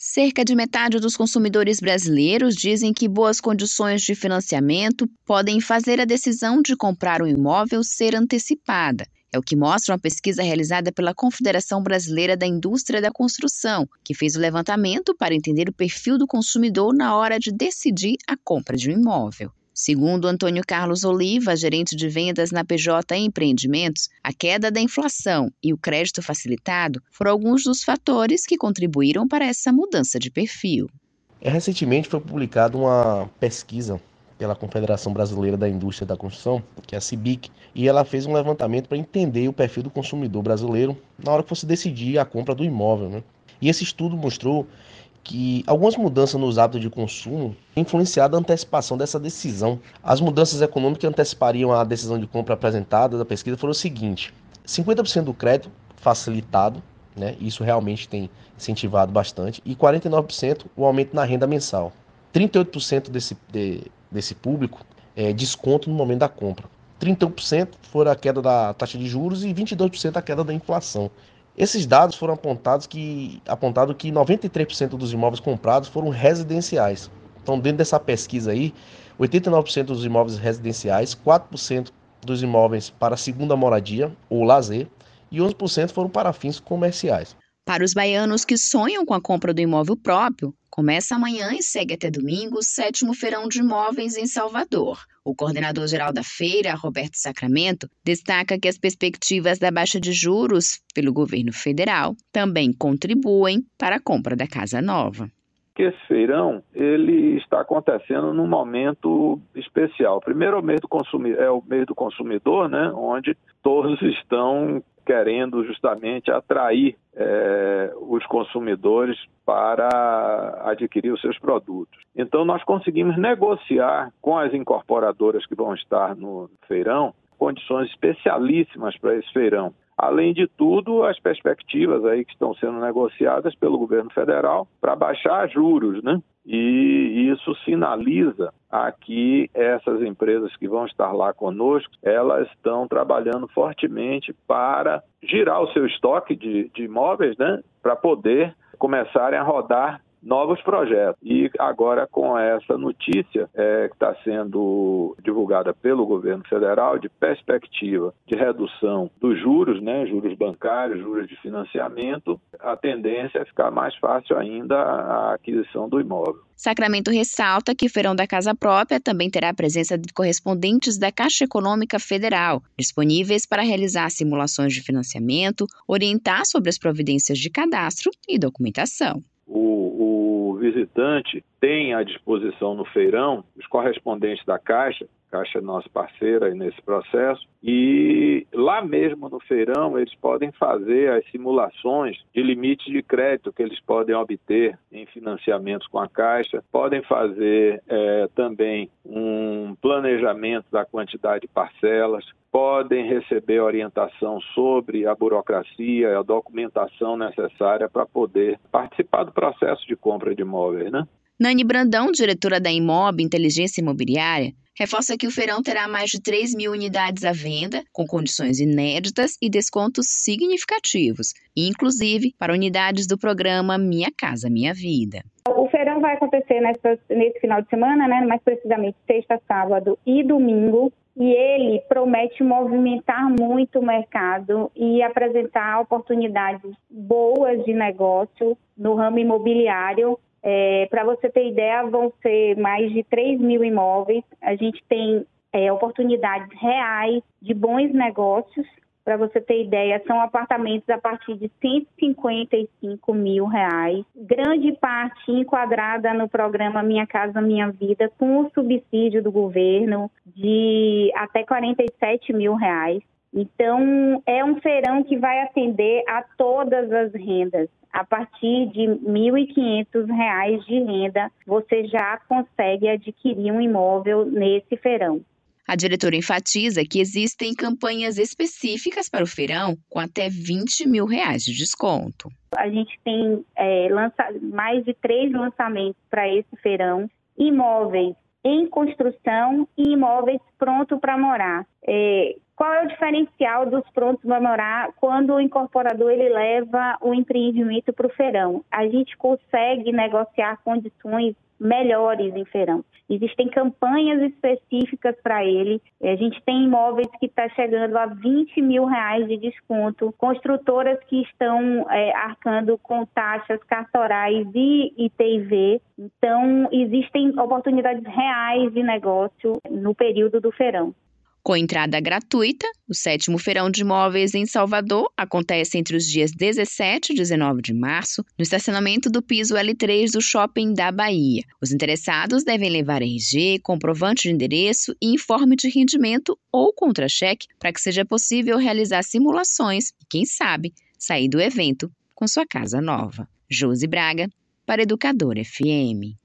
Cerca de metade dos consumidores brasileiros dizem que boas condições de financiamento podem fazer a decisão de comprar um imóvel ser antecipada. É o que mostra uma pesquisa realizada pela Confederação Brasileira da Indústria da Construção, que fez o levantamento para entender o perfil do consumidor na hora de decidir a compra de um imóvel. Segundo Antônio Carlos Oliva, gerente de vendas na PJ Empreendimentos, a queda da inflação e o crédito facilitado foram alguns dos fatores que contribuíram para essa mudança de perfil. É, recentemente foi publicada uma pesquisa pela Confederação Brasileira da Indústria da Construção, que é a CIBIC, e ela fez um levantamento para entender o perfil do consumidor brasileiro na hora que fosse decidir a compra do imóvel. Né? E esse estudo mostrou que algumas mudanças nos hábitos de consumo influenciado a antecipação dessa decisão. As mudanças econômicas que antecipariam a decisão de compra apresentada da pesquisa foram o seguinte: 50% do crédito facilitado, né? Isso realmente tem incentivado bastante, e 49% o aumento na renda mensal. 38% desse, de, desse público é desconto no momento da compra. 31% foram a queda da taxa de juros e 22% a queda da inflação. Esses dados foram apontados que apontado que 93% dos imóveis comprados foram residenciais. Então, dentro dessa pesquisa aí, 89% dos imóveis residenciais, 4% dos imóveis para segunda moradia ou lazer e 11% foram para fins comerciais. Para os baianos que sonham com a compra do imóvel próprio, começa amanhã e segue até domingo o sétimo feirão de imóveis em Salvador. O coordenador-geral da feira, Roberto Sacramento, destaca que as perspectivas da baixa de juros pelo governo federal também contribuem para a compra da casa nova que esse feirão ele está acontecendo num momento especial. Primeiro é o mês do consumidor, é o mês do consumidor, né, onde todos estão querendo justamente atrair é, os consumidores para adquirir os seus produtos. Então, nós conseguimos negociar com as incorporadoras que vão estar no feirão condições especialíssimas para esse feirão. Além de tudo, as perspectivas aí que estão sendo negociadas pelo governo federal para baixar juros, né? E isso sinaliza a que essas empresas que vão estar lá conosco, elas estão trabalhando fortemente para girar o seu estoque de, de imóveis, né? Para poder começarem a rodar novos projetos. E agora, com essa notícia é, que está sendo divulgada pelo governo federal, de perspectiva de redução dos juros, né, juros bancários, juros de financiamento, a tendência é ficar mais fácil ainda a aquisição do imóvel. Sacramento ressalta que o Feirão da Casa Própria também terá a presença de correspondentes da Caixa Econômica Federal, disponíveis para realizar simulações de financiamento, orientar sobre as providências de cadastro e documentação visitante tem à disposição no feirão os correspondentes da Caixa, Caixa é nossa parceira nesse processo, e lá mesmo no feirão eles podem fazer as simulações de limites de crédito que eles podem obter em financiamentos com a Caixa, podem fazer é, também um planejamento da quantidade de parcelas, podem receber orientação sobre a burocracia, a documentação necessária para poder participar do processo de compra de imóveis, né? Nani Brandão, diretora da Imob Inteligência Imobiliária, reforça que o feirão terá mais de 3 mil unidades à venda, com condições inéditas e descontos significativos, inclusive para unidades do programa Minha Casa Minha Vida. O feirão vai acontecer nessa, nesse final de semana, né, mais precisamente sexta, sábado e domingo, e ele promete movimentar muito o mercado e apresentar oportunidades boas de negócio no ramo imobiliário. É, Para você ter ideia, vão ser mais de 3 mil imóveis. A gente tem é, oportunidades reais de bons negócios para você ter ideia, são apartamentos a partir de 155 mil reais. Grande parte enquadrada no programa Minha Casa Minha Vida, com o subsídio do governo de até 47 mil reais. Então, é um feirão que vai atender a todas as rendas. A partir de R$ 1.500 de renda, você já consegue adquirir um imóvel nesse feirão. A diretora enfatiza que existem campanhas específicas para o feirão com até 20 mil reais de desconto. A gente tem é, lança, mais de três lançamentos para esse feirão. Imóveis em construção e imóveis prontos para morar. É, qual é o diferencial dos prontos para morar quando o incorporador ele leva o empreendimento para o feirão? A gente consegue negociar condições melhores em feirão. Existem campanhas específicas para ele. A gente tem imóveis que está chegando a 20 mil reais de desconto, construtoras que estão é, arcando com taxas cartorais e ITV. Então, existem oportunidades reais de negócio no período do feirão. Com entrada gratuita, o sétimo Feirão de Imóveis em Salvador acontece entre os dias 17 e 19 de março, no estacionamento do piso L3 do Shopping da Bahia. Os interessados devem levar RG, comprovante de endereço e informe de rendimento ou contra-cheque para que seja possível realizar simulações e, quem sabe, sair do evento com sua casa nova. Josi Braga, para Educador FM.